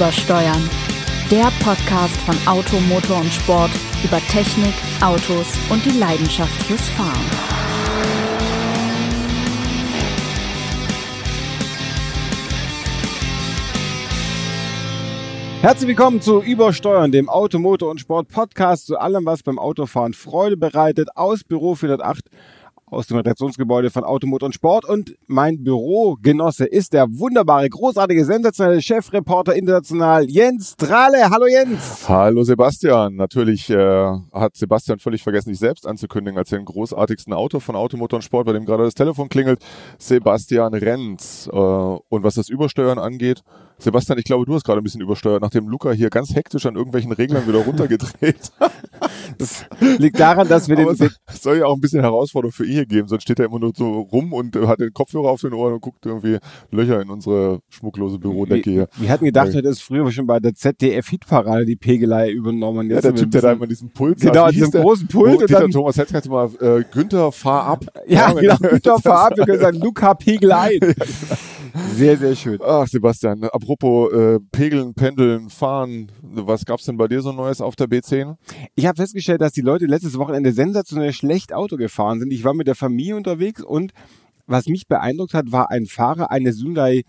Übersteuern. Der Podcast von Auto, Motor und Sport über Technik, Autos und die Leidenschaft fürs Fahren. Herzlich willkommen zu Übersteuern, dem Auto, Motor und Sport Podcast zu allem, was beim Autofahren Freude bereitet, aus Büro 408 aus dem Redaktionsgebäude von Automotor und Sport und mein Bürogenosse ist der wunderbare, großartige, sensationelle Chefreporter international Jens Strahle. Hallo Jens. Hallo Sebastian. Natürlich äh, hat Sebastian völlig vergessen, sich selbst anzukündigen als den großartigsten Autor von Automotor und Sport, bei dem gerade das Telefon klingelt. Sebastian Renz. Äh, und was das Übersteuern angeht, Sebastian, ich glaube, du hast gerade ein bisschen übersteuert, nachdem Luca hier ganz hektisch an irgendwelchen Reglern wieder runtergedreht. das liegt daran, dass wir den. Das soll ja auch ein bisschen Herausforderung für ihn hier geben, sonst steht er immer nur so rum und hat den Kopfhörer auf den Ohren und guckt irgendwie Löcher in unsere schmucklose Bürodecke hier. Wir hatten gedacht, ja. das früher schon bei der ZDF-Hitparade die Pegelei übernommen. Jetzt ja, der Typ, der da immer diesen Pult Genau, hat, diesen großen Pult. Oh, und dann, Thomas, jetzt kannst du mal äh, Günther, fahr ab. Ja, ja genau, Günther, fahr ab. Wir können sagen, Luca Pegelei. Sehr, sehr schön. Ach, Sebastian, apropos äh, Pegeln, Pendeln, Fahren, was gab's denn bei dir so Neues auf der B10? Ich habe festgestellt, dass die Leute letztes Wochenende sensationell schlecht Auto gefahren sind. Ich war mit der Familie unterwegs und was mich beeindruckt hat, war ein Fahrer eines Hyundai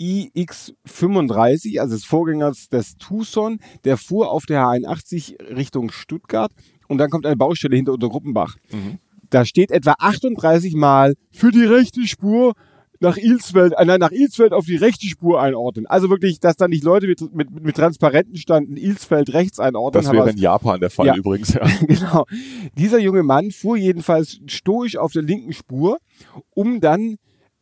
iX35, also des Vorgängers des Tucson, der fuhr auf der H81 Richtung Stuttgart und dann kommt eine Baustelle hinter Untergruppenbach. Mhm. Da steht etwa 38 Mal für die rechte Spur nach Ilsfeld, äh, nein, nach Ilsfeld auf die rechte Spur einordnen. Also wirklich, dass da nicht Leute mit, mit, mit Transparenten standen, Ilsfeld rechts einordnen. Das wäre in Japan der Fall ja. übrigens, ja. genau. Dieser junge Mann fuhr jedenfalls stoisch auf der linken Spur, um dann,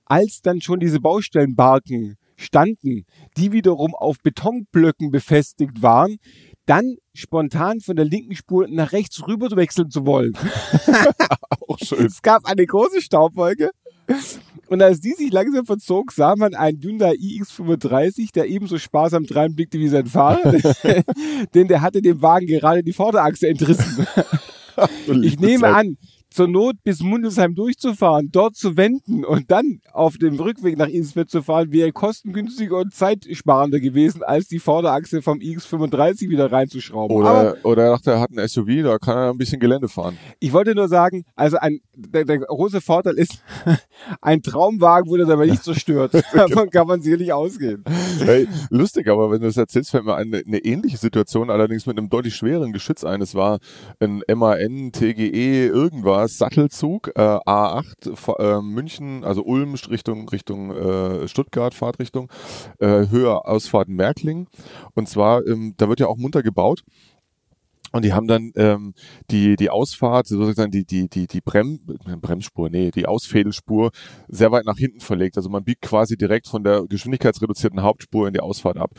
als dann schon diese Baustellenbarken standen, die wiederum auf Betonblöcken befestigt waren, dann spontan von der linken Spur nach rechts rüber wechseln zu wollen. Auch schön. Es gab eine große Staubwolke und als die sich langsam verzog, sah man einen Hyundai iX35, der ebenso sparsam dreinblickte wie sein Fahrer, denn der hatte dem Wagen gerade die Vorderachse entrissen. ich nehme an, zur Not bis Mundelsheim durchzufahren, dort zu wenden und dann auf dem Rückweg nach Insfeld zu fahren, wäre kostengünstiger und zeitsparender gewesen, als die Vorderachse vom X35 wieder reinzuschrauben. Oder, Aber, oder er dachte, er hat ein SUV, da kann er ein bisschen Gelände fahren. Ich wollte nur sagen, also ein, der, der große Vorteil ist, ein Traumwagen wurde dabei nicht zerstört. Davon kann man sicherlich ausgehen. Hey, lustig, aber wenn du das erzählst, fällt mir eine, eine ähnliche Situation, allerdings mit einem deutlich schwereren Geschütz ein. Es war ein MAN, TGE, irgendwas Sattelzug, äh, A8, äh, München, also Ulm Richtung, Richtung äh, Stuttgart, Fahrtrichtung, äh, Höhe Ausfahrt Merkling. Und zwar, ähm, da wird ja auch munter gebaut. Und die haben dann ähm, die die Ausfahrt, sozusagen die die die die Brem Bremsspur, nee, die Ausfädelspur sehr weit nach hinten verlegt. Also man biegt quasi direkt von der geschwindigkeitsreduzierten Hauptspur in die Ausfahrt ab.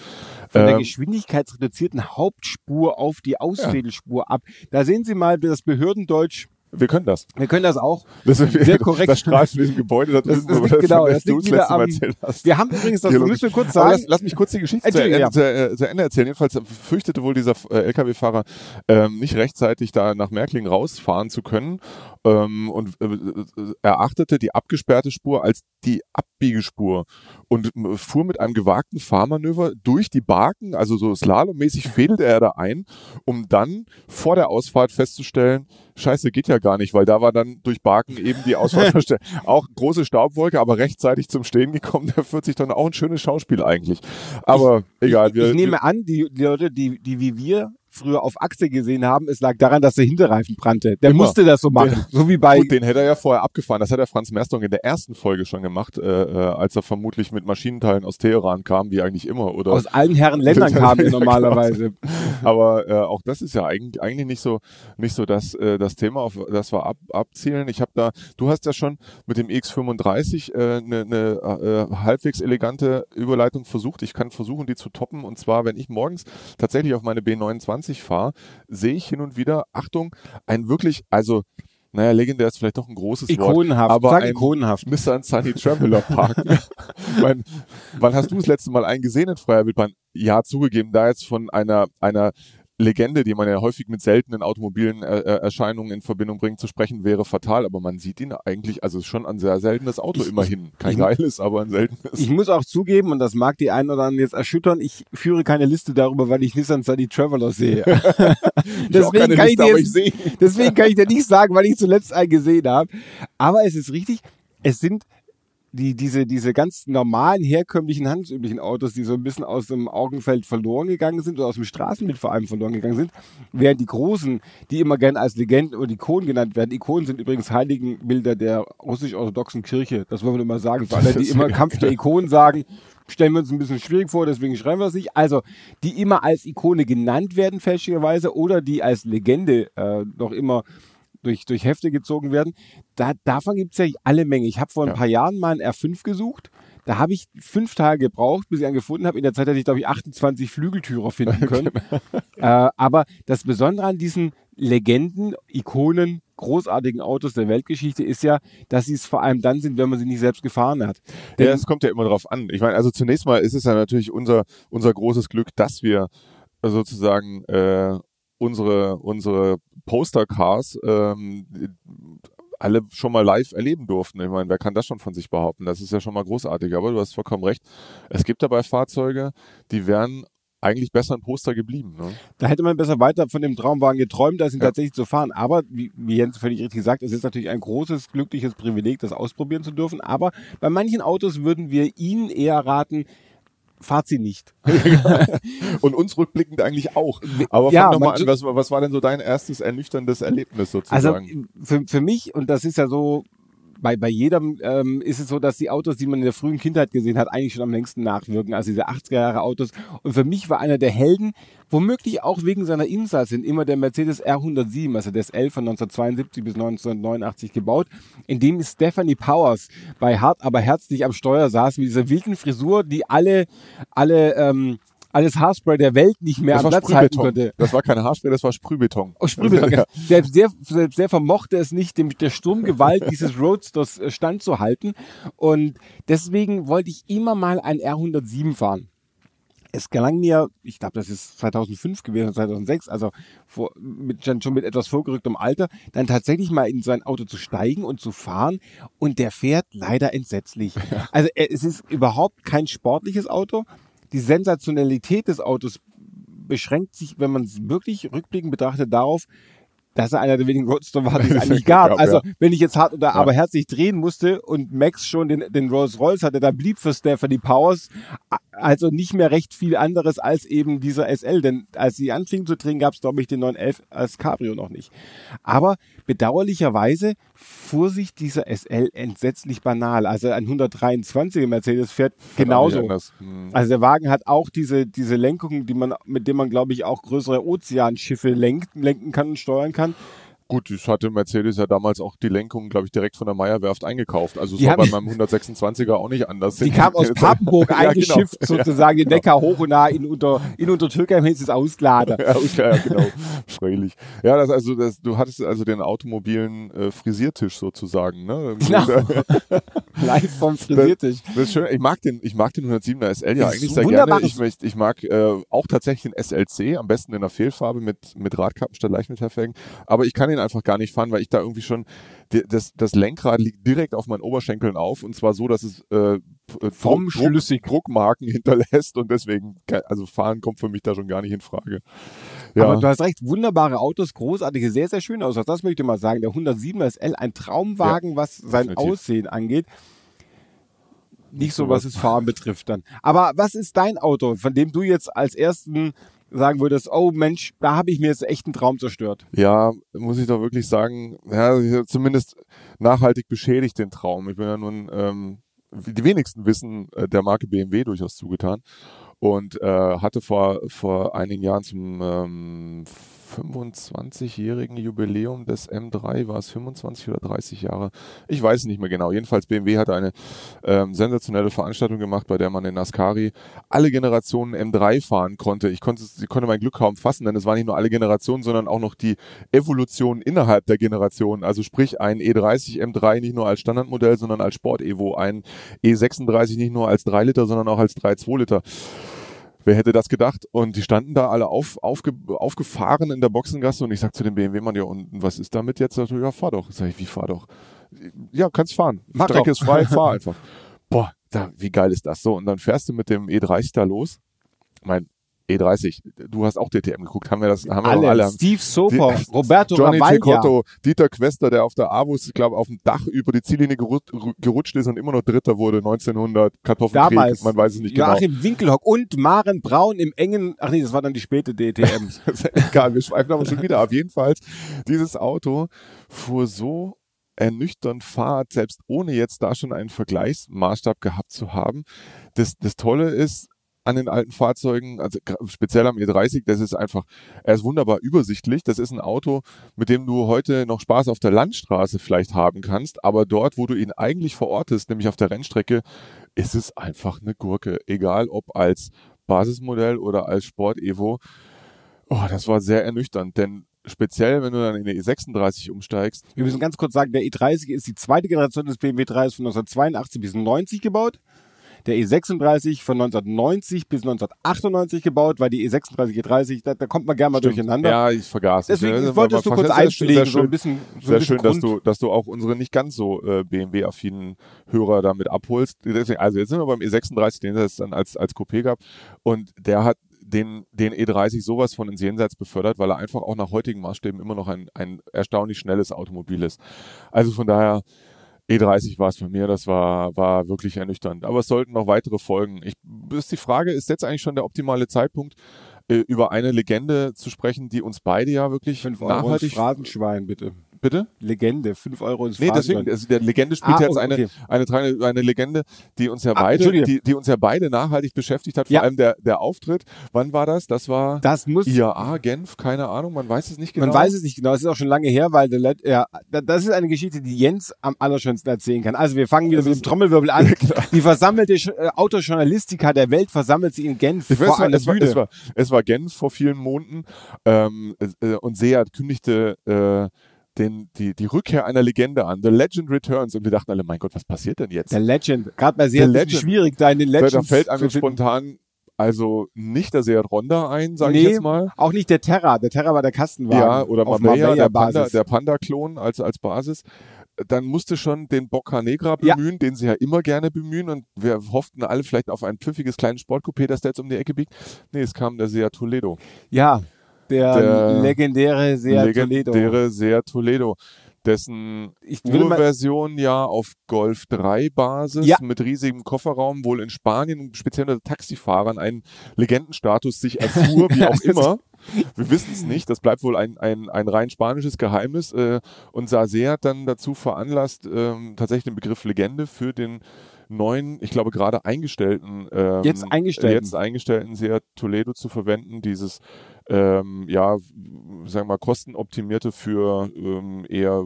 Von ähm, der geschwindigkeitsreduzierten Hauptspur auf die Ausfädelspur ja. ab. Da sehen Sie mal das Behördendeutsch wir können das. Wir können das auch. Das ist sehr korrekt. Das strahlt von diesem Gebäude da drüben, das, das, das genau, das liegt wieder am, Wir haben übrigens, das müssen wir kurz sagen. Lass, lass, mich kurz die Geschichte zu, ja. zu, äh, zu, Ende erzählen. Jedenfalls fürchtete wohl dieser äh, LKW-Fahrer ähm, nicht rechtzeitig da nach Merkling rausfahren zu können ähm, und äh, äh erachtete die abgesperrte Spur als die Abbiegespur und äh, fuhr mit einem gewagten Fahrmanöver durch die Barken, also so slalommäßig fädelte er da ein, um dann vor der Ausfahrt festzustellen, scheiße, geht ja gar nicht, weil da war dann durch Barken eben die Ausfahrt auch große Staubwolke, aber rechtzeitig zum Stehen gekommen, der führt sich dann auch ein schönes Schauspiel eigentlich. Aber ich, egal. Ich, wir, ich nehme an, die, die Leute, die, die wie wir früher auf Achse gesehen haben, es lag daran, dass der Hinterreifen brannte. Der Immer. musste das so machen. Den, so wie bei. Gut, den hätte er ja vorher abgefahren. Das hat der Franz Merstung in der ersten Folge schon gemacht, äh, äh, als er vermutlich mit Maschinenteilen aus Teheran kam, wie eigentlich immer. Oder aus allen Herren Ländern kam er normalerweise. Aber äh, auch das ist ja eigentlich, eigentlich nicht so nicht so das, äh, das Thema, auf das wir ab, abzielen. Ich habe da, du hast ja schon mit dem X35 eine äh, ne, ne, äh, halbwegs elegante Überleitung versucht. Ich kann versuchen, die zu toppen. Und zwar, wenn ich morgens tatsächlich auf meine B29 fahre, sehe ich hin und wieder, Achtung, ein wirklich, also naja, legendär ist vielleicht doch ein großes ikonenhaft, Wort. Aber Sag ein ikonenhaft. Mr. Sunny Traveler Park. mein, wann hast du das letzte Mal einen gesehen in freier Wildbahn? Ja, zugegeben, da jetzt von einer, einer Legende, die man ja häufig mit seltenen automobilen äh, äh, Erscheinungen in Verbindung bringt, zu sprechen, wäre fatal. Aber man sieht ihn eigentlich, also schon ein sehr seltenes Auto Ich- immerhin. Kein ich- geiles, aber ein seltenes. Ich muss auch zugeben, und das mag die einen oder anderen jetzt erschüttern, ich führe keine Liste darüber, weil ich Nissan Sunny Traveler sehe. Keine kann Liste, jetzt-. Deswegen kann ich dir nicht sagen, weil ich zuletzt einen gesehen habe. Aber es ist richtig, es sind die, diese, diese ganz normalen, herkömmlichen, handelsüblichen Autos, die so ein bisschen aus dem Augenfeld verloren gegangen sind oder aus dem Straßenbild vor allem verloren gegangen sind, während die großen, die immer gern als Legenden oder Ikonen genannt werden. Ikonen sind übrigens Heiligenbilder der russisch-orthodoxen Kirche. Das wollen wir mal sagen. Für alle, die immer Kampf der Ikonen sagen, stellen wir uns ein bisschen schwierig vor, deswegen schreiben wir es nicht. Also, die immer als Ikone genannt werden, fälschlicherweise, oder die als Legende äh, noch immer durch, durch Hefte gezogen werden. Da, davon gibt es ja alle Menge. Ich habe vor ein paar Jahren mal einen R5 gesucht. Da habe ich fünf Tage gebraucht, bis ich einen gefunden habe. In der Zeit hätte ich, glaube ich, 28 Flügeltürer finden können. äh, aber das Besondere an diesen Legenden, Ikonen, großartigen Autos der Weltgeschichte ist ja, dass sie es vor allem dann sind, wenn man sie nicht selbst gefahren hat. Denn, Ja, es kommt ja immer drauf an. Ich meine, also zunächst mal ist es ja natürlich unser, unser großes Glück, dass wir sozusagen äh, unsere, unsere Postercars ähm, alle schon mal live erleben durften. Ich meine, wer kann das schon von sich behaupten? Das ist ja schon mal großartig. Aber du hast vollkommen recht. Es gibt dabei Fahrzeuge, die wären eigentlich besser ein Poster geblieben. Ne? Da hätte man besser weiter von dem Traumwagen geträumt, als ihn Ja. tatsächlich zu fahren. Aber, wie, wie Jens völlig richtig sagt, es ist natürlich ein großes, glückliches Privileg, das ausprobieren zu dürfen. Aber bei manchen Autos würden wir Ihnen eher raten, fahrt sie nicht. Und uns rückblickend eigentlich auch. Aber Ja, fang doch mal an, was, was war denn so dein erstes ernüchterndes Erlebnis Also sozusagen? für, für mich, und das ist ja so, bei, bei jedem ähm, ist es so, dass die Autos, die man in der frühen Kindheit gesehen hat, eigentlich schon am längsten nachwirken, also diese 80er Jahre Autos. Und für mich war einer der Helden, womöglich auch wegen seiner Innenstadt sind, immer der Mercedes R107, also der SL von 1972 bis 1989 gebaut, in dem Stephanie Powers bei Hart aber herzlich am Steuer saß mit dieser wilden Frisur, die alle, alle, ähm, alles Haarspray der Welt nicht mehr das am war Platz halten konnte. Das war keine Haarspray, das war Sprühbeton. Oh, Sprühbeton. selbst, der, selbst der vermochte es nicht, dem, der Sturmgewalt dieses Roadsters äh, standzuhalten. Und deswegen wollte ich immer mal ein R107 fahren. Es gelang mir, ich glaube, das ist 2005 gewesen, 2006, also vor, mit, schon schon mit etwas vorgerücktem Alter, dann tatsächlich mal in sein Auto zu steigen und zu fahren. Und der fährt leider entsetzlich. Also äh, es ist überhaupt kein sportliches Auto. Die Sensationalität des Autos beschränkt sich, wenn man es wirklich rückblickend betrachtet, darauf, dass er einer der wenigen Roadster war, die es eigentlich gab. Also, ja. wenn ich jetzt hart oder aber herzlich drehen musste und Max schon den, den Rolls Royce hatte, dann blieb für Stephanie Powers also nicht mehr recht viel anderes als eben dieser SL. Denn als sie anfing zu drehen, gab es, glaube ich, den 911 als Cabrio noch nicht. Aber bedauerlicherweise fuhr sich dieser SL entsetzlich banal. Also ein 123er Mercedes fährt genauso. Hm. Also der Wagen hat auch diese, diese Lenkung, die man, mit dem man, glaube ich, auch größere Ozeanschiffe lenkt, lenken kann und steuern kann. Gut, ich hatte Mercedes ja damals auch die Lenkung, glaube ich, direkt von der Meyer-Werft eingekauft. Also es war bei meinem 126er auch nicht anders. Die kam aus Papenburg Ja, genau. eingeschifft, sozusagen den Neckar hoch und nah in unter, in unter Türkei hieß es ausgeladen. Ja, okay, ja, genau. Freilich. Ja, das also, das, du hattest also den automobilen äh, Frisiertisch sozusagen, ne? Genau. Live vom Frisiertisch. Das ist schön. Ich mag den, ich mag den 107er SL ja Das eigentlich sehr gerne. Ich, möcht- ich mag äh, auch tatsächlich den SLC, am besten in der Fehlfarbe mit, mit Radkappen statt Leichtmetallfelgen. Aber ich kann ihn einfach gar nicht fahren, weil ich da irgendwie schon, das, das Lenkrad liegt direkt auf meinen Oberschenkeln auf und zwar so, dass es äh, Vom Druck, Schlüssig. Druckmarken hinterlässt und deswegen, also fahren kommt für mich da schon gar nicht in Frage. Ja. Aber du hast recht, wunderbare Autos, großartige, sehr, sehr schöne Autos. Das möchte ich mal sagen. Der 107er SL, ein Traumwagen, was sein definitiv. Aussehen angeht. Nicht so, was das Fahren betrifft dann. Aber was ist dein Auto, von dem du jetzt als ersten sagen würdest, oh Mensch, da habe ich mir jetzt echt einen Traum zerstört. Ja, muss ich doch wirklich sagen, ja, zumindest nachhaltig beschädigt den Traum. Ich bin ja nun, ähm, die wenigsten wissen äh, der Marke BMW durchaus zugetan und äh, hatte vor, vor einigen Jahren zum ähm, 25-jährigen Jubiläum des M3, war es 25 oder 30 Jahre? Ich weiß es nicht mehr genau. Jedenfalls BMW hatte eine ähm, sensationelle Veranstaltung gemacht, bei der man in Ascari alle Generationen M3 fahren konnte. Ich konnte, ich konnte mein Glück kaum fassen, denn es waren nicht nur alle Generationen, sondern auch noch die Evolution innerhalb der Generation. Also sprich ein E30 M3 nicht nur als Standardmodell, sondern als Sport-Evo, ein E36 nicht nur als 3 Liter, sondern auch als 3,2 Liter. Wer hätte das gedacht? Und die standen da alle auf, aufge, aufgefahren in der Boxengasse und ich sag zu dem BMW-Mann, ja, und was ist damit jetzt? Sagt, ja, fahr doch. Sag ich, wie fahr doch? Ja, kannst fahren. Mach Strecke doch. ist frei, fahr einfach. Boah, da, wie geil ist das? So, und dann fährst du mit dem E30 da los. Mein E30, du hast auch DTM geguckt, haben wir das, haben wir Alle. doch alle. Steve Soper, Die- Roberto Johnny. Cicotto, Dieter Quester, der auf der Avus, ich glaube, auf dem Dach über die Ziellinie gerutscht, ist und immer noch Dritter wurde, 1900, Kartoffelkrieg, Damals. man weiß es nicht genau. Joachim Winkelhock und Maren Braun im engen, ach nee, das war dann die späte DTM. Egal, wir schweifen aber schon wieder ab. Jedenfalls, dieses Auto fuhr so ernüchternd Fahrt, selbst ohne jetzt da schon einen Vergleichsmaßstab gehabt zu haben. Das, das Tolle ist an den alten Fahrzeugen, also speziell am E30, das ist einfach, er ist wunderbar übersichtlich. Das ist ein Auto, mit dem du heute noch Spaß auf der Landstraße vielleicht haben kannst, aber dort, wo du ihn eigentlich verortest, nämlich auf der Rennstrecke, ist es einfach eine Gurke. Egal ob als Basismodell oder als Sport-Evo. Oh, das war sehr ernüchternd, denn speziell, wenn du dann in die E36 umsteigst, Wir müssen ganz kurz sagen, der E30 ist die zweite Generation des BMW 3, ist von 1982 bis 90 gebaut. Der E36 von 1990 bis 1998 gebaut, weil die E E36, E30, da, da kommt man gerne mal Stimmt. durcheinander. Ja, ich vergaß. es. Deswegen Ja, wolltest du kurz Sehr so ein schön, bisschen, so ein sehr bisschen schön dass, du, dass du auch unsere nicht ganz so äh, BMW-affinen Hörer damit abholst. Deswegen, also jetzt sind wir beim E36, den es dann als, als Coupé gab. Und der hat den, den E30 sowas von ins Jenseits befördert, weil er einfach auch nach heutigen Maßstäben immer noch ein, ein erstaunlich schnelles Automobil ist. Also von daher, E30 war es bei mir, das war, war wirklich ernüchternd. Aber es sollten noch weitere folgen. Ich, ist die Frage, ist jetzt eigentlich schon der optimale Zeitpunkt, äh, über eine Legende zu sprechen, die uns beide ja wirklich 5 Euro ins nachhaltig. Phrasenschwein, bitte. Bitte? Legende, 5 Euro ins Nee, deswegen, also der Legende spielt Ah, jetzt okay. eine, eine, eine, eine Legende, die uns ja Ah, beide, die, die uns ja beide nachhaltig beschäftigt hat, vor Ja. allem der, der Auftritt. Wann war das? Das war Das muss, IAA, Genf, keine Ahnung, man weiß es nicht genau. man weiß es nicht genau, es ist auch schon lange her, weil der Let ja, da- das ist eine Geschichte, die Jens am allerschönsten erzählen kann. Also wir fangen wieder Das mit dem Trommelwirbel an. Die versammelte äh, Autojournalistika der Welt versammelt sich in Genf Ich weiß, vor es, war, einer es, war, es, war, es war Genf vor vielen Monaten ähm, äh, und Seat kündigte äh, den, die, die Rückkehr einer Legende an. The Legend Returns und wir dachten alle, mein Gott, was passiert denn jetzt? Der Legend. Gerade bei sehr Der schwierig, da in den Legends da fällt einem spontan also nicht der Seat Ronda ein, sage ich Nee, jetzt mal. Auch nicht der Terra. Der Terra war der Kastenwagen. Ja, oder Marbella, der Panda, der Panda-Klon als, als Basis. Dann musste schon den Bocca Negra Ja. bemühen, den sie ja immer gerne bemühen. Und wir hofften alle vielleicht auf ein pfiffiges kleines Sportcoupé, das da jetzt um die Ecke biegt. Nee, es kam der Seat Toledo. ja, der, Der legendäre Seat Toledo. legendäre Seat Toledo. Dessen Urversion ja auf Golf 3 Basis Ja. mit riesigem Kofferraum wohl in Spanien speziell unter Taxifahrern einen Legendenstatus sich erfuhr, wie auch immer. Wir wissen es nicht, das bleibt wohl ein, ein, ein rein spanisches Geheimnis. Äh, und Sase hat dann dazu veranlasst, ähm, tatsächlich den Begriff Legende für den neuen, ich glaube gerade eingestellten, ähm, Jetzt eingestellten. jetzt eingestellten Seat Toledo zu verwenden, dieses ähm, ja, sagen wir mal, kostenoptimierte für ähm, eher,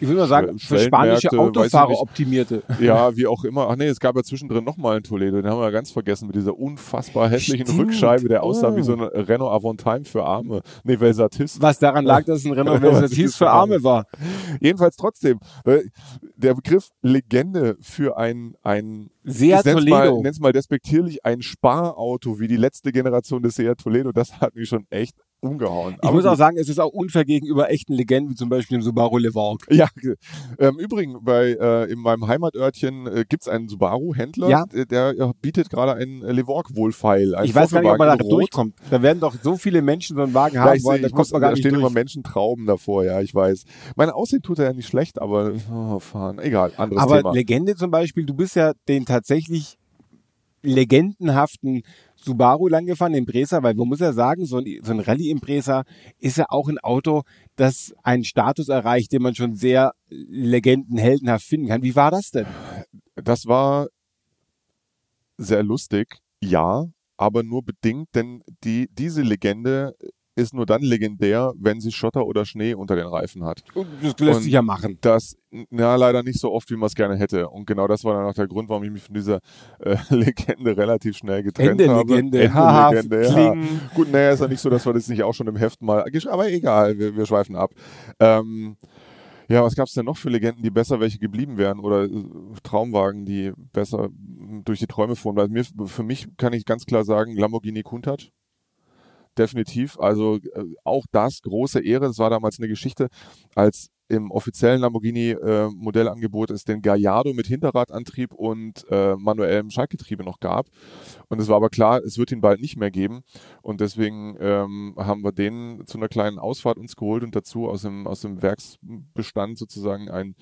ich will mal sagen, für spanische Autofahrer optimierte. ja, wie auch immer. Ach nee, es gab ja zwischendrin nochmal einen Toledo, den haben wir ja ganz vergessen, mit dieser unfassbar hässlichen Stimmt. Rückscheibe, der aussah Oh. wie so eine Renault Avantime für Arme. Nee, Velsatis. Was daran lag, dass es ein Renault Versatis für Arme war. Jedenfalls trotzdem, äh, der Begriff Legende für ein, ein Seat ich nenn's mal, Toledo. nenn's mal despektierlich, ein Sparauto wie die letzte Generation des Seat Toledo, das hat mich schon echt umgehauen. Ich muss auch sagen, es ist auch unfair gegenüber echten Legenden, wie zum Beispiel dem Subaru Levorg. Ja, ge- ähm, übrigens, bei, äh, in meinem Heimatörtchen äh, gibt es einen Subaru-Händler, Ja. der, der bietet gerade einen Levorg-Wohlfeil. einen Ich weiß gar nicht, ob man da durchkommt. Da werden doch so viele Menschen so einen Wagen Ja, haben wollen, da kommt man gar da nicht stehen immer durch. Menschen Trauben davor, ja, ich weiß. Mein Aussehen tut er ja nicht schlecht, aber oh, fahren. Egal, anderes Aber Thema. Legende zum Beispiel, du bist ja den tatsächlich legendenhaften Subaru lang gefahren, den Impreza, weil man muss ja sagen, so ein, so ein Rallye-Impreza ist ja auch ein Auto, das einen Status erreicht, den man schon sehr legendenheldenhaft finden kann. Wie war das denn? Das war sehr lustig, ja, aber nur bedingt, denn die, diese Legende ist nur dann legendär, wenn sie Schotter oder Schnee unter den Reifen hat. Das lässt Und sich ja machen. Das, na, leider nicht so oft, wie man es gerne hätte. Und genau das war dann auch der Grund, warum ich mich von dieser äh, Legende relativ schnell getrennt Ende habe. Legende, haha, Ende-Legende, ja. klingen. Gut, naja, ist ja nicht so, dass wir das nicht auch schon im Heft mal, aber egal, wir, wir schweifen ab. Ähm, Ja, was gab es denn noch für Legenden, die besser welche geblieben wären oder äh, Traumwagen, die besser durch die Träume fuhren? Weil mir, für mich kann ich ganz klar sagen, Lamborghini Countach. Definitiv. Also äh, auch das große Ehre. Das war damals eine Geschichte, als im offiziellen Lamborghini-Modellangebot äh, es den Gallardo mit Hinterradantrieb und äh, manuellem Schaltgetriebe noch gab. Und es war aber klar, es wird ihn bald nicht mehr geben. Und deswegen ähm, haben wir den zu einer kleinen Ausfahrt uns geholt und dazu aus dem, aus dem Werksbestand sozusagen ein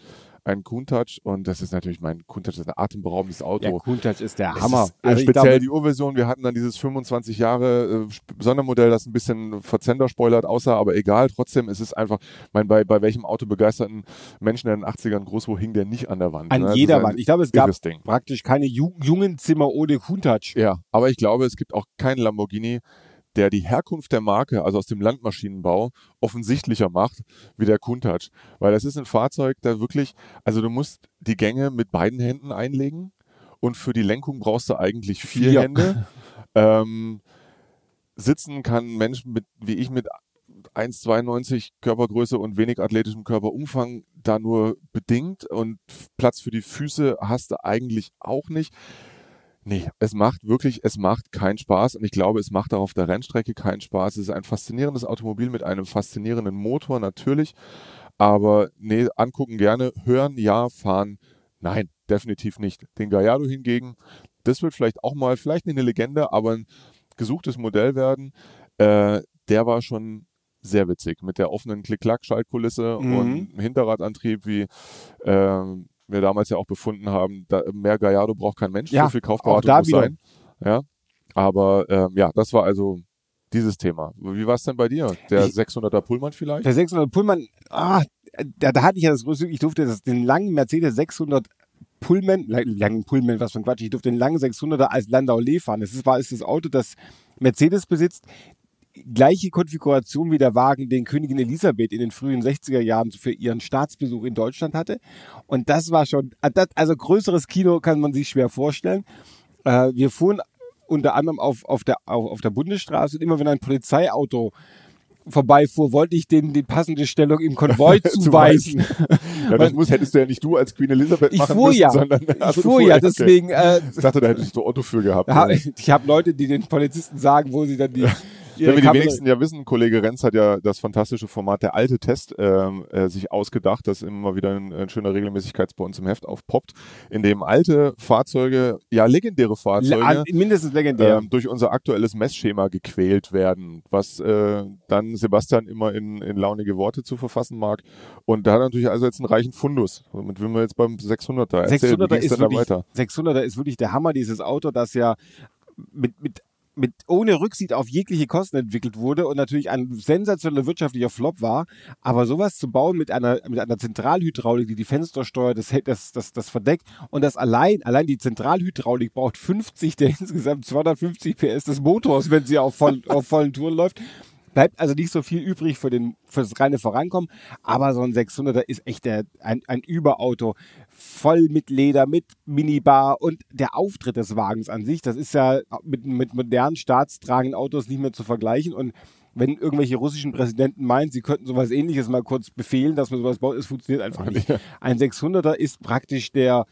ein Countach und das ist natürlich mein Countach ist ein atemberaubendes Auto. Ja, Countach ist der Hammer. Ist, äh, also speziell die Urversion, wir hatten dann dieses 25 Jahre äh, Sondermodell, das ein bisschen verzender spoilert aussah, aber egal, trotzdem ist es einfach, mein, bei, bei welchem autobegeisterten Menschen in den 80ern groß, wo hing der nicht an der Wand? An ne? jeder Wand. Ich glaube, es gab Ding. praktisch keine Ju jungen Zimmer ohne Countach. Ja, aber ich glaube, es gibt auch keinen Lamborghini, der die Herkunft der Marke, also aus dem Landmaschinenbau, offensichtlicher macht wie der Countach. Weil das ist ein Fahrzeug, da wirklich, also du musst die Gänge mit beiden Händen einlegen und für die Lenkung brauchst du eigentlich vier ja. Hände. Ähm, sitzen kann ein Mensch mit, wie ich mit 1,92 Körpergröße und wenig athletischem Körperumfang da nur bedingt und Platz für die Füße hast du eigentlich auch nicht. Nee, es macht wirklich, es macht keinen Spaß und ich glaube, es macht auch auf der Rennstrecke keinen Spaß. Es ist ein faszinierendes Automobil mit einem faszinierenden Motor natürlich, aber nee, angucken gerne, hören ja, fahren nein, definitiv nicht. Den Gallardo hingegen, das wird vielleicht auch mal, vielleicht nicht eine Legende, aber ein gesuchtes Modell werden. Äh, der war schon sehr witzig mit der offenen Klick-Klack-Schaltkulisse mhm. und Hinterradantrieb wie äh, wir damals ja auch befunden haben, da, mehr Gallardo braucht kein Mensch, ja, so viel Kaufberatung muss wieder. sein. Ja, aber ähm, ja, das war also dieses Thema. Wie war es denn bei dir? Der ich, 600er Pullman vielleicht? Der 600er Pullman, ah, da, da hatte ich ja das größte, ich durfte das, den langen Mercedes 600 Pullman, langen Pullman, was für ein Quatsch, ich durfte den langen 600er als Landau Lee fahren. Das ist, war, ist das Auto, das Mercedes besitzt, gleiche Konfiguration wie der Wagen, den Königin Elisabeth in den frühen 60er Jahren für ihren Staatsbesuch in Deutschland hatte. Und das war schon, also größeres Kino kann man sich schwer vorstellen. Äh, wir fuhren unter anderem auf, auf, der, auf der Bundesstraße und immer wenn ein Polizeiauto vorbeifuhr, wollte ich denen die passende Stellung im Konvoi zuweisen. ja, das muss, hättest du ja nicht du als Queen Elizabeth ich machen fuhr müssen, ja. sondern ich fuhr ja, deswegen. Äh, ich dachte, da hättest du Otto für gehabt. Ja, ich habe Leute, die den Polizisten sagen, wo sie dann die wenn wir die wenigsten ja wissen, Kollege Renz hat ja das fantastische Format der alte Test ähm, äh, sich ausgedacht, das immer wieder in, in, schöner Regelmäßigkeit bei uns im Heft aufpoppt, in dem alte Fahrzeuge, ja legendäre Fahrzeuge, Le mindestens legendär, ähm, durch unser aktuelles Messschema gequält werden, was äh, dann Sebastian immer in, in launige Worte zu verfassen mag. Und da hat er natürlich also jetzt einen reichen Fundus. Damit will wir jetzt beim 600er erzählen. 600er ist, wirklich, 600er ist wirklich der Hammer, dieses Auto, das ja mit, mit mit ohne Rücksicht auf jegliche Kosten entwickelt wurde und natürlich ein sensationeller wirtschaftlicher Flop war. Aber sowas zu bauen mit einer, mit einer Zentralhydraulik, die die Fenster steuert, das, das, das, das verdeckt und das allein, allein die Zentralhydraulik braucht 50 der insgesamt 250 PS des Motors, wenn sie auf, voll, auf vollen Touren läuft. Bleibt also nicht so viel übrig für, den, für das reine Vorankommen, aber so ein 600er ist echt der, ein, ein Überauto. Voll mit Leder, mit Minibar und der Auftritt des Wagens an sich, das ist ja mit, mit modernen staatstragenden Autos nicht mehr zu vergleichen und wenn irgendwelche russischen Präsidenten meinen, sie könnten sowas ähnliches mal kurz befehlen, dass man sowas baut, es funktioniert einfach nicht. Ein 600er ist praktisch der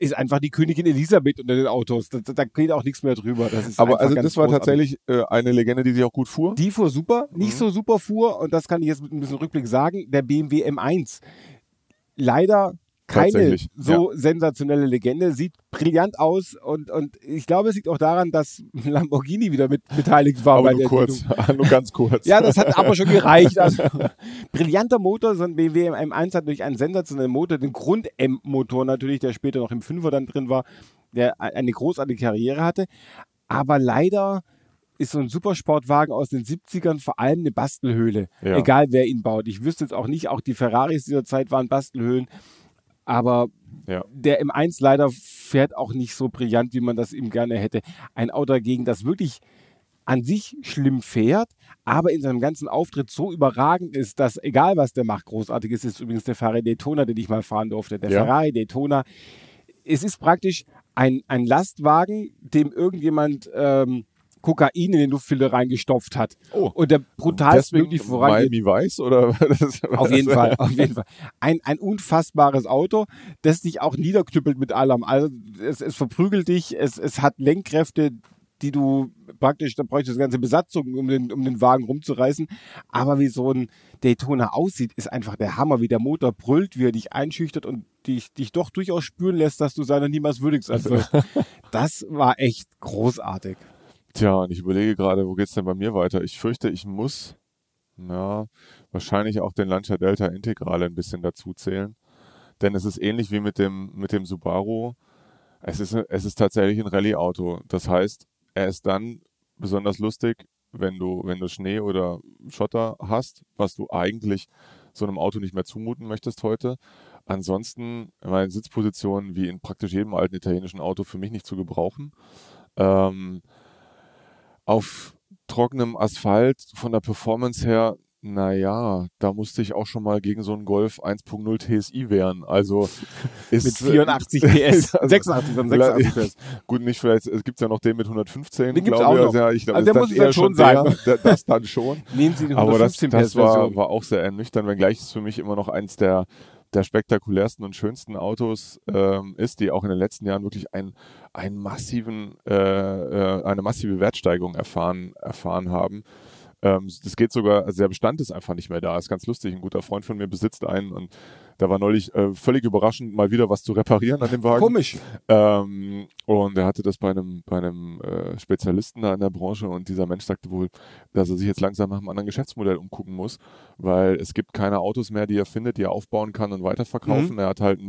ist einfach die Königin Elisabeth unter den Autos. Da, da geht auch nichts mehr drüber. Aber also das war tatsächlich äh, eine Legende, die sich auch gut fuhr. Die fuhr super, nicht mhm. so super fuhr und das kann ich jetzt mit ein bisschen Rückblick sagen. Der BMW M1 leider keine so ja. sensationelle Legende, sieht brillant aus und, und ich glaube, es liegt auch daran, dass Lamborghini wieder mit beteiligt war. Aber bei nur der kurz, nur ganz kurz. Ja, das hat aber schon gereicht. Also, brillanter Motor, so ein BMW M1 hat durch einen sensationellen Motor, den Grund-M-Motor natürlich, der später noch im Fünfer dann drin war, der eine großartige Karriere hatte, aber leider ist so ein Supersportwagen aus den 70ern vor allem eine Bastelhöhle. Ja. Egal wer ihn baut. Ich wüsste jetzt auch nicht, auch die Ferraris dieser Zeit waren Bastelhöhlen. Aber ja. der M1 leider fährt auch nicht so brillant, wie man das ihm gerne hätte. Ein Auto dagegen, das wirklich an sich schlimm fährt, aber in seinem ganzen Auftritt so überragend ist, dass egal was der macht, großartig ist, ist übrigens der Ferrari Daytona, den ich mal fahren durfte. Der ja. Ferrari Daytona. Es ist praktisch ein, ein Lastwagen, dem irgendjemand ähm, Kokain in den Luftfilter reingestopft hat. Oh. Und der brutalst Deswegen möglich vorangeht. Miami Weiß oder? das- Auf jeden Fall, auf jeden Fall. Ein, ein unfassbares Auto, das dich auch niederknüppelt mit allem. Also es, es verprügelt dich, es, es hat Lenkkräfte, die du praktisch, da bräuchte eine ganze Besatzung, um den, um den Wagen rumzureißen. Aber wie so ein Daytona aussieht, ist einfach der Hammer, wie der Motor brüllt, wie er dich einschüchtert und dich, dich doch durchaus spüren lässt, dass du seiner niemals würdig sein wirst. Das war echt großartig. Tja, und ich überlege gerade, wo geht's denn bei mir weiter? Ich fürchte, ich muss, ja, wahrscheinlich auch den Lancia Delta Integrale ein bisschen dazu zählen. Denn es ist ähnlich wie mit dem, mit dem Subaru. Es ist, es ist tatsächlich ein Rallye-Auto. Das heißt, er ist dann besonders lustig, wenn du, wenn du Schnee oder Schotter hast, was du eigentlich so einem Auto nicht mehr zumuten möchtest heute. Ansonsten, meine Sitzposition wie in praktisch jedem alten italienischen Auto für mich nicht zu gebrauchen. Ähm, auf trockenem Asphalt von der Performance her, naja, da musste ich auch schon mal gegen so einen Golf 1.0 TSI wehren. Also ist, Mit 84 PS, Also, 86 von 86 PS. Gut, nicht vielleicht, es gibt ja noch den mit 115, Den gibt's glaube ich. auch noch. Also, ja, ich Also der muss ist es dann schon sein. Der, das dann schon. Nehmen Sie die Aber das, 115 das war, war auch sehr ernüchternd, wenngleich es für mich immer noch eins der, der spektakulärsten und schönsten Autos ähm, ist, die auch in den letzten Jahren wirklich ein, einen massiven, äh, äh, eine massive Wertsteigerung erfahren, erfahren haben. Ähm, das geht sogar, also der Bestand ist einfach nicht mehr da. Ist ganz lustig. Ein guter Freund von mir besitzt einen und da war neulich äh, völlig überraschend mal wieder was zu reparieren an dem Wagen. Komisch. Ähm, und er hatte das bei einem, bei einem äh, Spezialisten da in der Branche und dieser Mensch sagte wohl, dass er sich jetzt langsam nach einem anderen Geschäftsmodell umgucken muss, weil es gibt keine Autos mehr, die er findet, die er aufbauen kann und weiterverkaufen. Er hat halt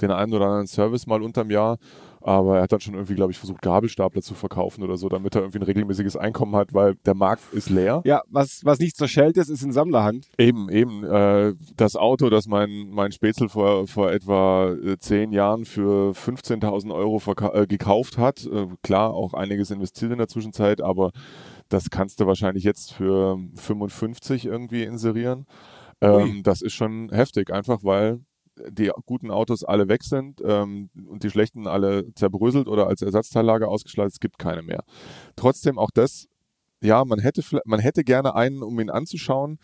den einen oder anderen Service mal unterm Jahr, aber er hat dann schon irgendwie, glaube ich, versucht, Gabelstapler zu verkaufen oder so, damit er irgendwie ein regelmäßiges Einkommen hat, weil der Markt ist leer. Ja, was, was nicht zerschellt ist, ist in Sammlerhand. Eben, eben. Äh, das Auto, das mein, mein Spätzle vor, vor etwa äh, zehn Jahren für 15.000 Euro äh, gekauft hat. Äh, klar, auch einiges investiert in der Zwischenzeit, aber das kannst du wahrscheinlich jetzt für 55 irgendwie inserieren. Ähm, das ist schon heftig, einfach weil die guten Autos alle weg sind ähm, und die schlechten alle zerbröselt oder als Ersatzteillager ausgeschaltet. Es gibt keine mehr. Trotzdem auch das, ja, man hätte, man hätte gerne einen, um ihn anzuschauen,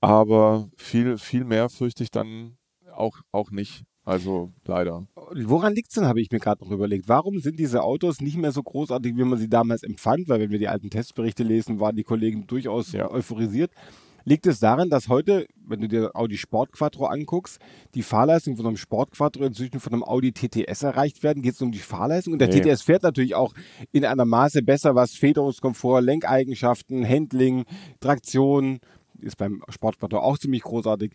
aber viel, viel mehr fürchte ich dann auch, auch nicht. Also leider. Woran liegt's denn, habe ich mir gerade noch überlegt. Warum sind diese Autos nicht mehr so großartig, wie man sie damals empfand? Weil wenn wir die alten Testberichte lesen, waren die Kollegen durchaus Ja. euphorisiert. Liegt es daran, dass heute, wenn du dir Audi Sport Quattro anguckst, die Fahrleistung von einem Sport Quattro inzwischen von einem Audi TTS erreicht werden? Geht es um die Fahrleistung? Und der Nee. TTS fährt natürlich auch in einer Maße besser, was Federungskomfort, Lenkeigenschaften, Handling, Traktion, ist beim Sport Quattro auch ziemlich großartig.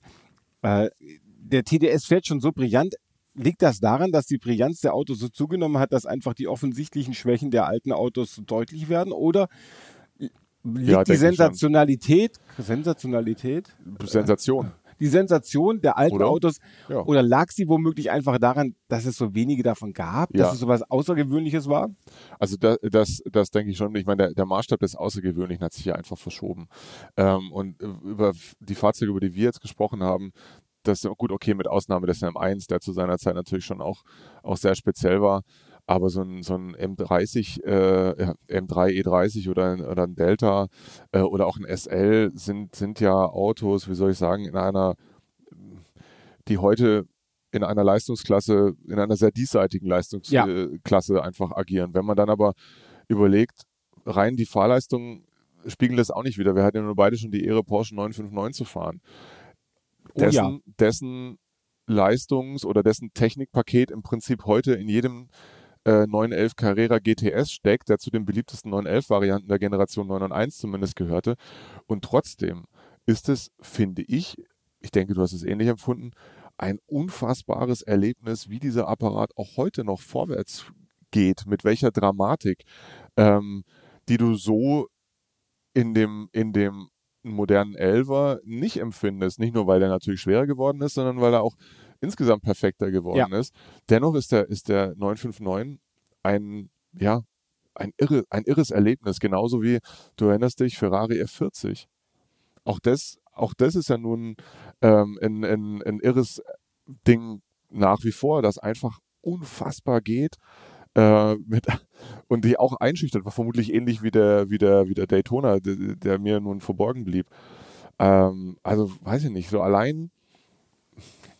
Äh, der TDS fährt schon so brillant. Liegt das daran, dass die Brillanz der Autos so zugenommen hat, dass einfach die offensichtlichen Schwächen der alten Autos so deutlich werden? Oder liegt Ja, die. Sensationalität, Sensationalität, Sensation. die Sensation der alten Oder? Autos, Ja. oder lag sie womöglich einfach daran, dass es so wenige davon gab, Ja. dass es so was Außergewöhnliches war? Also da, das, das denke ich schon. Ich meine, der, der Maßstab des Außergewöhnlichen hat sich ja einfach verschoben. Ähm, und äh, über die Fahrzeuge, über die wir jetzt gesprochen haben, das ist gut, okay, mit Ausnahme des M1, der zu seiner Zeit natürlich schon auch, auch sehr speziell war. Aber so ein, so ein M30, äh, ja, M3 E30 oder, ein- oder ein Delta äh, oder auch ein SL sind, sind ja Autos, wie soll ich sagen, in einer, die heute in einer Leistungsklasse, in einer sehr diesseitigen Ja. Leistungsklasse einfach agieren. Wenn man dann aber überlegt, rein die Fahrleistung spiegelt das auch nicht wieder. Wir hatten ja nur beide schon die Ehre, Porsche 959 zu fahren. Oh Dessen, ja. dessen Leistungs- oder dessen Technikpaket im Prinzip heute in jedem äh, 911 Carrera GTS steckt, der zu den beliebtesten 911-Varianten der Generation 991 zumindest gehörte. Und trotzdem ist es, finde ich, ich denke, du hast es ähnlich empfunden, ein unfassbares Erlebnis, wie dieser Apparat auch heute noch vorwärts geht, mit welcher Dramatik, ähm, die du so in dem, in dem modernen Elver nicht empfindest. Nicht nur, weil er natürlich schwerer geworden ist, sondern weil er auch insgesamt perfekter geworden ist. Dennoch ist der, ist der 959 ein, ja, ein, irre, ein irres Erlebnis, genauso wie, du erinnerst dich, Ferrari F40. Auch das, auch das ist ja nun ähm, ein, ein, ein irres Ding nach wie vor, das einfach unfassbar geht. Äh, mit, und die auch einschüchtert, war vermutlich ähnlich wie der, wie der, wie der Daytona, der, der mir nun verborgen blieb. Ähm, also weiß ich nicht, so allein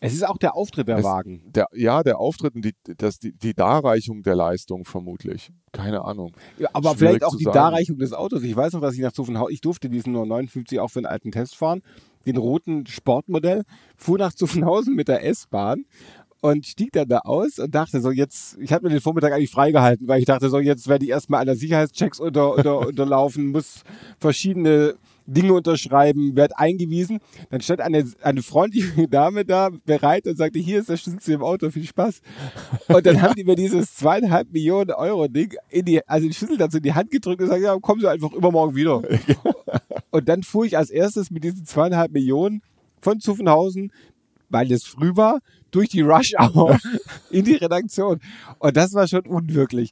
Es ist auch der Auftritt der Es- Wagen. der, ja, der Auftritt und die, das, die, die Darreichung der Leistung vermutlich. Keine Ahnung. Ja, aber Schwierig vielleicht auch die sagen. Darreichung des Autos. Ich weiß noch, dass ich nach Zuffenhausen, ich durfte diesen 959 auch für einen alten Test fahren, den roten Sportmodell, fuhr nach Zuffenhausen mit der S-Bahn und stieg dann da aus und dachte so, jetzt, ich hatte mir den Vormittag eigentlich freigehalten, weil ich dachte so, jetzt werde ich erstmal der Sicherheitschecks unter, unter, unterlaufen, muss verschiedene Dinge unterschreiben, werd eingewiesen. Dann stand eine, eine freundliche Dame da bereit und sagte, hier ist der Schlüssel zu dem Auto, viel Spaß. Und dann haben die mir dieses zweieinhalb Millionen Euro Ding in die, also den Schlüssel dazu in die Hand gedrückt und gesagt, ja, kommen Sie einfach übermorgen wieder. und dann fuhr ich als erstes mit diesen zweieinhalb Millionen von Zuffenhausen, weil es früh war, durch die Rush Hour in die Redaktion. Und das war schon unwirklich.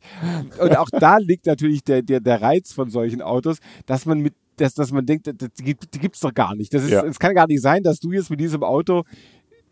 Und auch da liegt natürlich der, der, der Reiz von solchen Autos, dass man mit dass, dass man denkt, das, die gibt- die gibt's doch gar nicht. Das ist, Ja. es kann gar nicht sein, dass du jetzt mit diesem Auto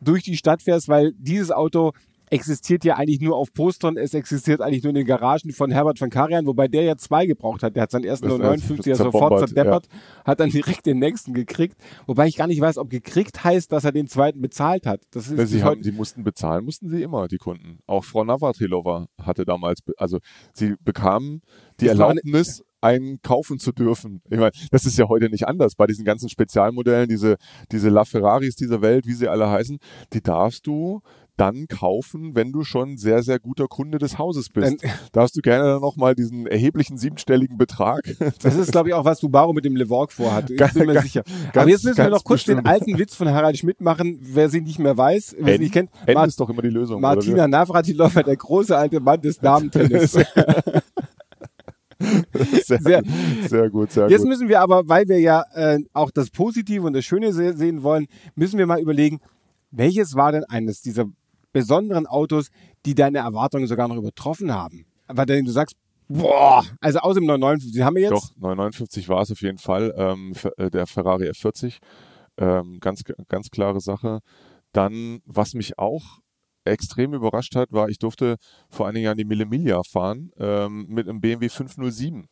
durch die Stadt fährst, weil dieses Auto existiert ja eigentlich nur auf Postern, es existiert eigentlich nur in den Garagen von Herbert von Karajan, wobei der ja zwei gebraucht hat. Der hat seinen ersten Das- 59er das sofort zerdeppert, hat dann direkt den nächsten gekriegt. Wobei ich gar nicht weiß, ob gekriegt heißt, dass er den zweiten bezahlt hat. Das ist sie, haben, sie mussten bezahlen, mussten sie immer, die Kunden. Auch Frau Navratilova hatte damals, also sie bekamen die Das Erlaubnis, einen kaufen zu dürfen. Ich meine, das ist ja heute nicht anders. Bei diesen ganzen Spezialmodellen, diese, diese LaFerraris dieser Welt, wie sie alle heißen, die darfst du dann kaufen, wenn du schon sehr, sehr guter Kunde des Hauses bist. darfst du gerne dann nochmal diesen erheblichen siebenstelligen Betrag. das ist, glaube ich, auch was Subaru mit dem Levorg vorhat. Ich Ganz- bin mir ganz- sicher. ganz- Aber jetzt müssen wir noch kurz den bestimmt. alten Witz von Harald Schmidt machen, wer sie nicht mehr weiß, wer sie nicht kennt. N Mar- ist doch immer die Lösung. Martina Navratilova, der große alte Mann des Damentennis. Sehr, Sehr- sehr gut, sehr Jetzt gut. müssen wir aber, weil wir ja äh, auch das Positive und das Schöne se sehen wollen, müssen wir mal überlegen, welches war denn eines dieser besonderen Autos, die deine Erwartungen sogar noch übertroffen haben? Weil du sagst, boah, also aus dem 959 haben wir jetzt. Doch, 959 war es auf jeden Fall. Ähm, äh, der Ferrari F40. Ähm, ganz, ganz klare Sache. Dann, was mich auch extrem überrascht hat, war, ich durfte vor einigen Jahren die Mille Miglia fahren ähm, mit einem BMW 507.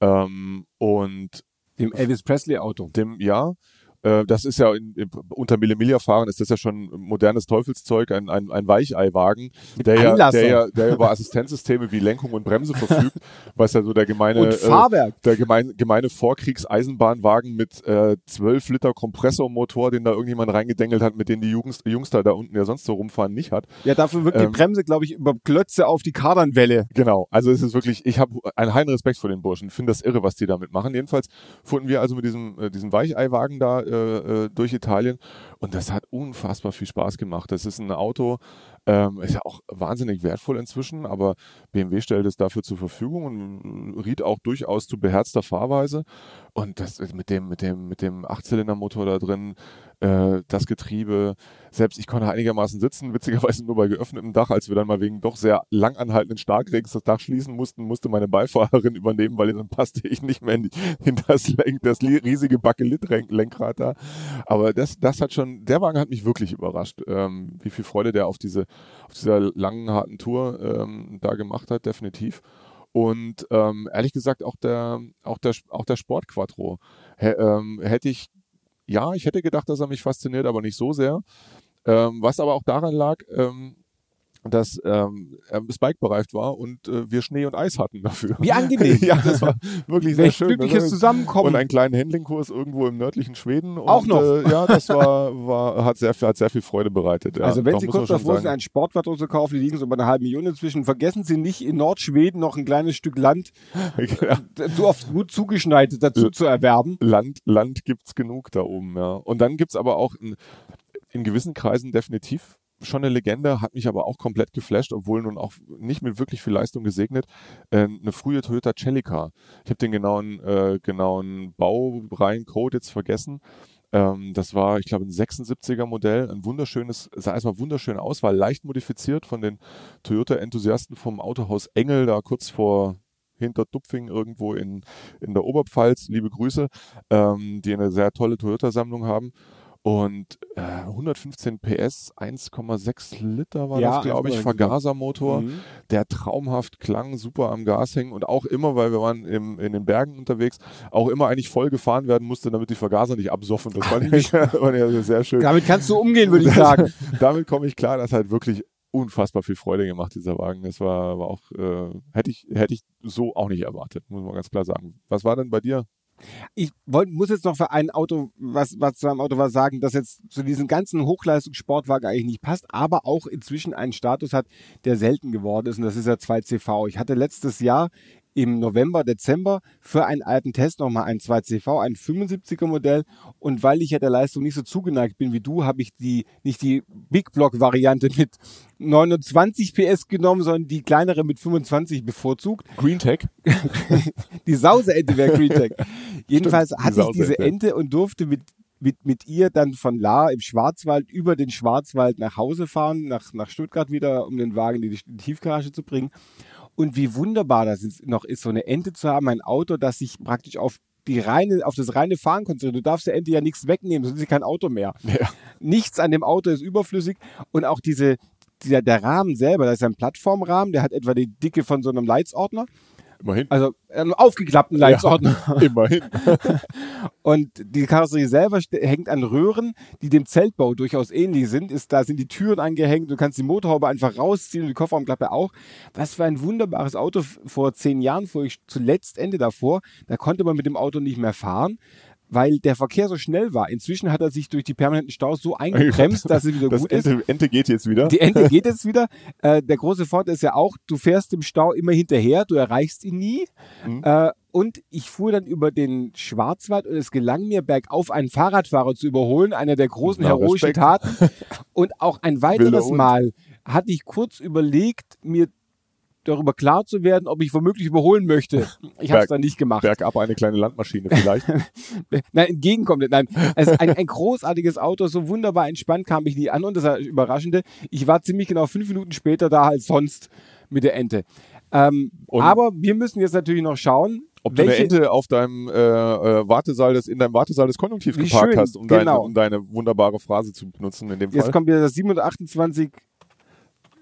Ähm, und Dem Elvis Presley Auto. dem, ja, äh, das ist ja in, in, unter Mille Miglia fahren, ist das ja schon modernes Teufelszeug, ein, ein, ein Weicheiwagen, der ja, der ja, der über Assistenzsysteme wie Lenkung und Bremse verfügt, was ja so der gemeine, Und Fahrwerk. der gemeine, gemeine Vorkriegs-Eisenbahnwagen mit äh, 12 Liter Kompressormotor, den da irgendjemand reingedengelt hat, mit denen die Jungs, Jungs da, unten ja sonst so rumfahren, nicht hat. Ja, dafür wirkt die Ähm, Bremse, glaube ich, über Klötze auf die Kardanwelle. Genau, also es ist wirklich, ich habe einen heilen Respekt vor den Burschen, finde das irre, was die damit machen. Jedenfalls fuhren wir also mit diesem, äh, diesem Weicheiwagen da äh, äh, durch Italien und das hat unfassbar viel Spaß gemacht. Das ist ein Auto, ähm, ist ja auch wahnsinnig wertvoll inzwischen, aber BMW stellt es dafür zur Verfügung und riet auch durchaus zu beherzter Fahrweise. Und das mit dem, mit dem, mit dem Achtzylindermotor da drin, äh, das Getriebe, selbst ich konnte einigermaßen sitzen, witzigerweise nur bei geöffnetem Dach, als wir dann mal wegen doch sehr lang anhaltenden Starkregens das Dach schließen mussten, musste meine Beifahrerin übernehmen, weil dann passte ich nicht mehr in, in das, Lenk, das riesige Bakelit-Lenkrad da. Aber das, das hat schon, der Wagen hat mich wirklich überrascht, ähm, wie viel Freude der auf diese, auf dieser langen, harten Tour ähm, da gemacht hat, definitiv. Und ähm, ehrlich gesagt auch der, auch der, auch der Sport Quattro hä- ähm, hätte ich, ja, ich hätte gedacht, dass er mich fasziniert, aber nicht so sehr. Ähm, was aber auch daran lag, ähm, dass ähm, Spike bereift war und äh, wir Schnee und Eis hatten dafür. Wie angenehm. ja, das war wirklich sehr Welch schön. glückliches Also, Zusammenkommen. und einen kleinen Handlingkurs irgendwo im nördlichen Schweden. Und, Auch noch. Äh, ja, das war, war, hat, sehr, hat sehr viel Freude bereitet. Ja, also wenn doch, Sie kurz davor sind, sagen. ein Sportwagen zu kaufen, die liegen so bei einer halben Million inzwischen, vergessen Sie nicht, in Nordschweden noch ein kleines Stück Land Ja. so oft gut zugeschneit dazu zu erwerben. Land, Land gibt's genug da oben, ja. Und dann gibt's aber auch in, in gewissen Kreisen definitiv schon eine Legende, hat mich aber auch komplett geflasht, obwohl nun auch nicht mit wirklich viel Leistung gesegnet, äh, eine frühe Toyota Celica. Ich habe den genauen, äh, genauen Baureihencode jetzt vergessen. Ähm, das war, ich glaube, ein 76er Modell, ein wunderschönes, sah erstmal wunderschön aus, war leicht modifiziert von den Toyota-Enthusiasten vom Autohaus Engel, da kurz vor hinter Dupfing irgendwo in, in der Oberpfalz, liebe Grüße, ähm, die eine sehr tolle Toyota-Sammlung haben. Und äh, 115 PS, 1,6 Liter war Ja, das, glaube ich, 1,6 Liter. Vergasermotor, Mhm. der traumhaft klang, super am Gas hängen und auch immer, weil wir waren im, in den Bergen unterwegs, auch immer eigentlich voll gefahren werden musste, damit die Vergaser nicht absoffen. Das fand ich fand ich sehr schön. Damit kannst du umgehen, würde ich sagen. Damit komme ich klar, das hat wirklich unfassbar viel Freude gemacht, dieser Wagen. Das war, war auch, äh, hätte ich, hätte ich so auch nicht erwartet, muss man ganz klar sagen. Was war denn bei dir? Ich wollt, muss jetzt noch für ein Auto, was, was zu einem Auto was sagen, das jetzt zu diesem ganzen Hochleistungssportwagen eigentlich nicht passt, aber auch inzwischen einen Status hat, der selten geworden ist. Und das ist der 2CV. Ich hatte letztes Jahr im November, Dezember für einen alten Test nochmal ein 2CV, ein 75er Modell. Und weil ich ja der Leistung nicht so zugeneigt bin wie du, habe ich die, nicht die Big Block Variante mit 29 PS genommen, sondern die kleinere mit 25 bevorzugt. Green Tech? Die Sauseente wäre Green Tech. Jedenfalls die hatte ich diese. Ente und durfte mit, mit, mit ihr dann von La im Schwarzwald über den Schwarzwald nach Hause fahren, nach, nach Stuttgart wieder, um den Wagen in die in die Tiefgarage zu bringen. Und wie wunderbar das ist, noch ist, so eine Ente zu haben, ein Auto, das sich praktisch auf die reine, auf das reine Fahren konzentriert. Du darfst der Ente ja nichts wegnehmen, sonst ist sie kein Auto mehr. Ja. Nichts an dem Auto ist überflüssig und auch diese, dieser, der Rahmen selber, das ist ein Plattformrahmen, der hat etwa die Dicke von so einem Leitsordner, Immerhin. also einen aufgeklappten Leitsordner. Immerhin. Und die Karosserie selber hängt an Röhren, die dem Zeltbau durchaus ähnlich sind. Ist, da sind die Türen angehängt, du kannst die Motorhaube einfach rausziehen und die Kofferraumklappe auch. Was für ein wunderbares Auto. Vor zehn Jahren fuhr ich zuletzt Ende davor. Da konnte man mit dem Auto nicht mehr fahren, weil der Verkehr so schnell war. Inzwischen hat er sich durch die permanenten Staus so eingebremst, dass es wieder Das gut ist. Ente, Ente geht jetzt wieder. Die Ente geht jetzt wieder. Äh, der große Vorteil ist ja auch, du fährst im Stau immer hinterher, du erreichst ihn nie. Mhm. Äh, und ich fuhr dann über den Schwarzwald und es gelang mir bergauf einen Fahrradfahrer zu überholen, einer der großen Na, heroischen Respekt. Taten. Und auch ein weiteres. Mal hatte ich kurz überlegt, mir darüber klar zu werden, ob ich womöglich überholen möchte. Ich habe es dann nicht gemacht. Bergab eine kleine Landmaschine vielleicht. Nein, entgegenkommt. Nein, es ist ein, ein großartiges Auto, so wunderbar entspannt kam ich nie an und das ist das Überraschende. Ich war ziemlich genau fünf Minuten später da als sonst mit der Ente. Ähm, aber wir müssen jetzt natürlich noch schauen, Ob du eine welche, Ente auf deinem äh, äh, Wartesaal des, in deinem Wartesaal des Konjunktivs Wie geparkt schön, hast, um, deine, genau. um deine wunderbare Phrase zu benutzen in dem jetzt Fall. kommt wieder das 728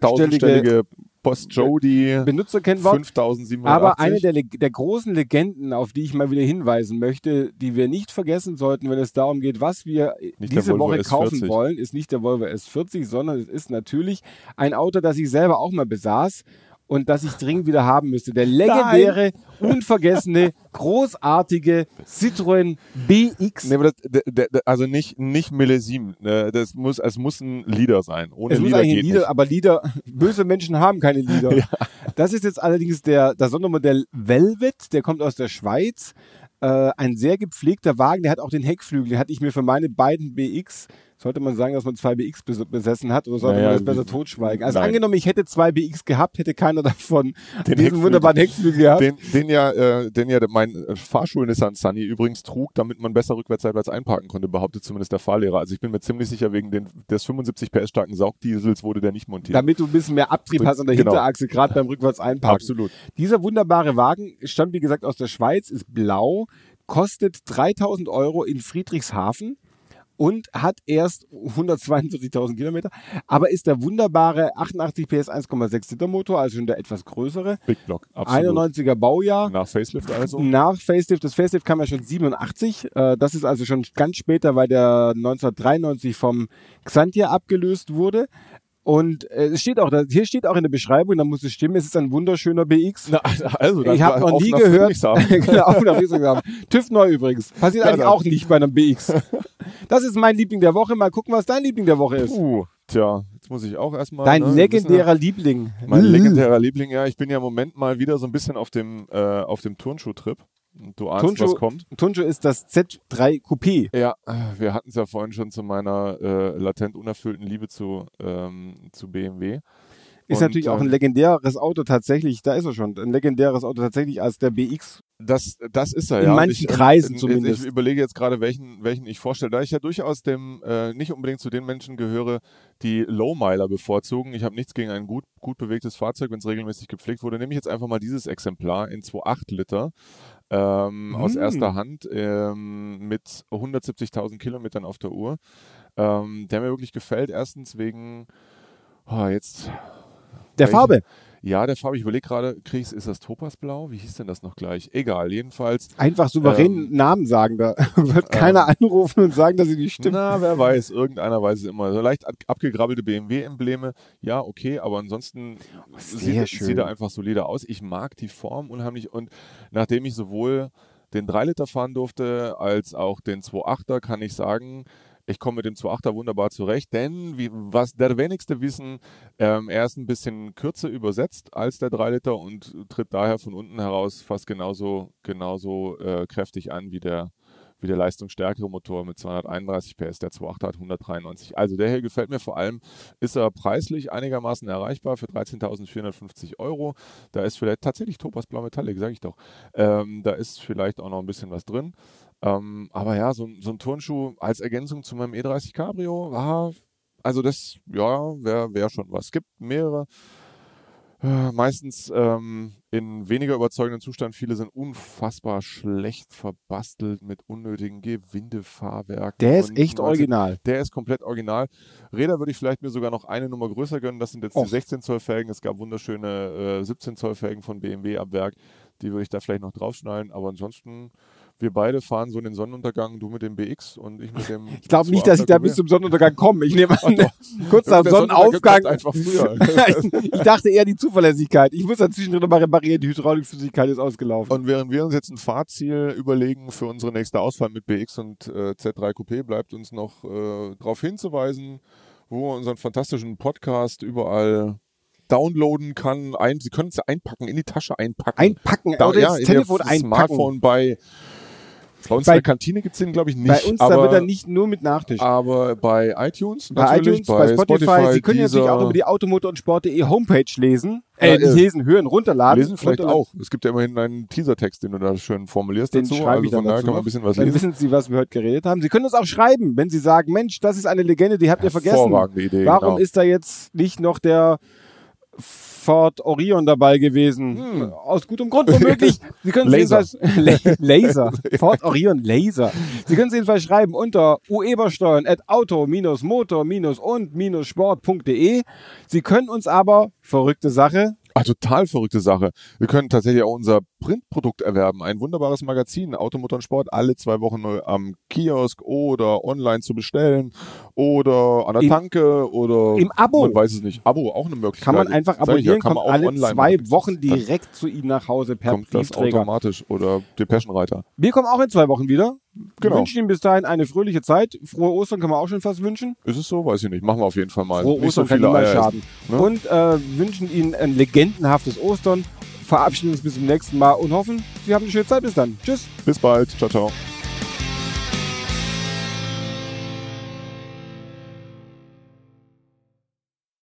Tausendstellige Post-Jody, Benutzerkennwort. 5780. Aber eine der, der großen Legenden, auf die ich mal wieder hinweisen möchte, die wir nicht vergessen sollten, wenn es darum geht, was wir Nicht diese Woche kaufen S40. wollen, ist nicht der Volvo S40, sondern es ist natürlich ein Auto, das ich selber auch mal besaß und das ich dringend wieder haben müsste. Der legendäre, unvergessene, großartige Citroën BX. Nee, aber das, der, der, also nicht, nicht Millesim. Ne, Das muss, es muss ein Lieder sein. Ohne Es Lieder geht Lieder, nicht. aber Lieder, böse Menschen haben keine Lieder. Das ist jetzt allerdings der, das Sondermodell Velvet, der kommt aus der Schweiz. Äh, ein sehr gepflegter Wagen, der hat auch den Heckflügel, den hatte ich mir für meine beiden BX, sollte man sagen, dass man zwei BX bes besessen hat oder sollte Naja, man das besser totschweigen? Also nein. angenommen, ich hätte zwei BX gehabt, hätte keiner davon Den diesen wunderbaren Heckflügel gehabt. Den, den ja, äh, den ja mein äh, Fahrschul-Nissan Sunny übrigens trug, damit man besser rückwärtsseitwärts einparken konnte, behauptet zumindest der Fahrlehrer. Also ich bin mir ziemlich sicher, wegen den, des 75 PS starken Saugdiesels wurde der nicht montiert. damit du ein bisschen mehr Abtrieb hast an der Genau. Hinterachse, gerade beim rückwärts einparken. Absolut. Dieser wunderbare Wagen stammt, wie gesagt, aus der Schweiz, ist blau, kostet 3000 Euro in Friedrichshafen und hat erst 142.000 Kilometer, aber ist der wunderbare 88 PS 1,6 Liter Motor, also schon der etwas größere, Big Block. Absolut. 91er Baujahr. Nach Facelift also. Nach Facelift, das Facelift kam ja schon 87, äh, das ist also schon ganz später, weil der 1993 vom Xantia abgelöst wurde. Und äh, es steht auch, da, hier steht auch in der Beschreibung, da muss es stimmen, es ist ein wunderschöner BX. Na, also, dann Ich habe noch nie gehört. Genau. TÜV neu übrigens. Passiert Ja, eigentlich dann. auch nicht bei einem BX. Das ist mein Liebling der Woche. Mal gucken, was dein Liebling der Woche ist. Puh, tja, jetzt muss ich auch erstmal. Dein ne, legendärer Liebling. wissen, mein legendärer Liebling, ja, ich bin ja im Moment mal wieder so ein bisschen auf dem, äh, auf dem Turnschuh-Trip. Du ahnst, Turnschuh- was kommt. Tunjo ist das Z3 Coupé. Ja, äh, wir hatten es ja vorhin schon zu meiner äh, latent unerfüllten Liebe zu, ähm, zu BMW. Ist Und, natürlich auch ein ähm, legendäres Auto tatsächlich, da ist er schon, ein legendäres Auto tatsächlich als der BX. Das, das ist er, In ja. Und manchen ich, Kreisen in, zumindest. Ich überlege jetzt gerade, welchen, welchen ich vorstelle. Da ich ja durchaus dem, äh, nicht unbedingt zu den Menschen gehöre, die Lowmiler bevorzugen. Ich habe nichts gegen ein gut, gut bewegtes Fahrzeug, wenn es regelmäßig gepflegt wurde. Nehme ich jetzt einfach mal dieses Exemplar in 2,8 Liter. Ähm, aus Hm. erster Hand ähm, mit 170.000 Kilometern auf der Uhr, ähm, der mir wirklich gefällt. Erstens wegen, oh, jetzt, Der Farbe. Ja, der Farbe, ich überlege gerade, krieg's, ist das Topasblau? Wie hieß denn das noch gleich? Egal, jedenfalls. Einfach souverän Ähm, Namen sagen. Da wird keiner anrufen und sagen, dass sie nicht stimmen. Na, wer weiß, irgendeiner weiß es immer. So leicht ab- abgegrabbelte BMW-Embleme, ja, okay, aber ansonsten sehr sieht, sieht er einfach solide aus. Ich mag die Form unheimlich und nachdem ich sowohl den 3 Liter fahren durfte, als auch den 2.8er, kann ich sagen, ich komme mit dem 2.8er wunderbar zurecht, denn wie, was der wenigste wissen, ähm, er ist ein bisschen kürzer übersetzt als der 3 Liter und tritt daher von unten heraus fast genauso, genauso äh, kräftig an wie der, wie der leistungsstärkere Motor mit 231 PS. Der 2.8er hat 193. Also der hier gefällt mir vor allem, ist er preislich einigermaßen erreichbar für 13.450 Euro. Da ist vielleicht tatsächlich Topaz Blau Metallic, sage ich doch. Ähm, da ist vielleicht auch noch ein bisschen was drin. Ähm, aber ja, so, ein- so ein Turnschuh als Ergänzung zu meinem E30 Cabrio, ah, also das, ja, wäre wär schon was. Es gibt mehrere, äh, meistens ähm, in weniger überzeugendem Zustand. Viele sind unfassbar schlecht verbastelt mit unnötigen Gewindefahrwerken. Der ist echt 19 original. der ist komplett original. Räder würde ich vielleicht mir sogar noch eine Nummer größer gönnen. Das sind jetzt Och. die 16 Zoll Felgen. Es gab wunderschöne äh, 17 Zoll Felgen von BMW ab Werk. Die würde ich da vielleicht noch draufschneiden. Aber ansonsten, wir beide fahren so in den Sonnenuntergang. Du mit dem BX und ich mit dem. Ich glaube nicht, dass ich da bis zum Sonnenuntergang komme. Ich nehme an, kurz nach Sonnenaufgang kommt einfach früher. ich dachte eher die Zuverlässigkeit. Ich muss dazwischen noch mal reparieren. Die Hydraulikflüssigkeit ist ausgelaufen. Und während wir uns jetzt ein Fahrziel überlegen für unsere nächste Ausfahrt mit BX und äh, Z3 Coupé, bleibt uns noch äh, darauf hinzuweisen, wo man unseren fantastischen Podcast überall downloaden kann. Ein, Sie können es einpacken, in die Tasche einpacken. Einpacken Da, oder ja, das Telefon einpacken. Smartphone bei. Bei uns Bei- in der Kantine gibt es den, glaube ich, nicht. Bei uns aber, da wird er nicht nur mit Nachtisch. aber bei iTunes, bei natürlich, iTunes, bei Spotify. Sie können natürlich Deezer, auch über die Automotor und Sport.de Homepage lesen. Ja, Äh, nicht äh, lesen, hören, runterladen. lesen vielleicht runterladen. auch. Es gibt ja immerhin einen Teasertext, den du da schön formulierst Den dazu. schreibe Also ich dann von daher kann man ein bisschen was Dann lesen. wissen Sie, was wir heute geredet haben. Sie können uns auch schreiben, wenn Sie sagen, Mensch, das ist eine Legende, die habt ihr vergessen. Idee. Warum genau. ist da jetzt nicht noch der Ford Orion dabei gewesen? Hm. Aus gutem Grund womöglich. Sie können es Laser. jedenfalls La Laser. Ford Orion Laser. Sie können es jedenfalls schreiben unter uebersteuern at auto-motor-und-sport.de. Sie können uns aber, verrückte Sache, Ah, total verrückte Sache. Wir können tatsächlich auch unser Printprodukt erwerben. Ein wunderbares Magazin, Automotor und Sport, alle zwei Wochen neu am Kiosk oder online zu bestellen oder an der Im- Tanke oder im Abo. Man weiß es nicht. Abo auch eine Möglichkeit. kann man einfach ich ja, abonnieren, kann kommt alle zwei. Wochen direkt zu Ihnen nach Hause per Kommt das Briefträger. automatisch oder Depeschenreiter. Wir kommen auch in zwei Wochen wieder. Wir Genau. wünschen Ihnen bis dahin eine fröhliche Zeit. Frohe Ostern kann man auch schon fast wünschen. Ist es so? Weiß ich nicht. Machen wir auf jeden Fall mal. Frohe nicht so Ostern kann niemals schaden. ne? Und äh, wünschen Ihnen ein legendenhaftes Ostern. Verabschieden uns bis zum nächsten Mal und hoffen, Sie haben eine schöne Zeit. Bis dann. Tschüss. Bis bald. Ciao, ciao.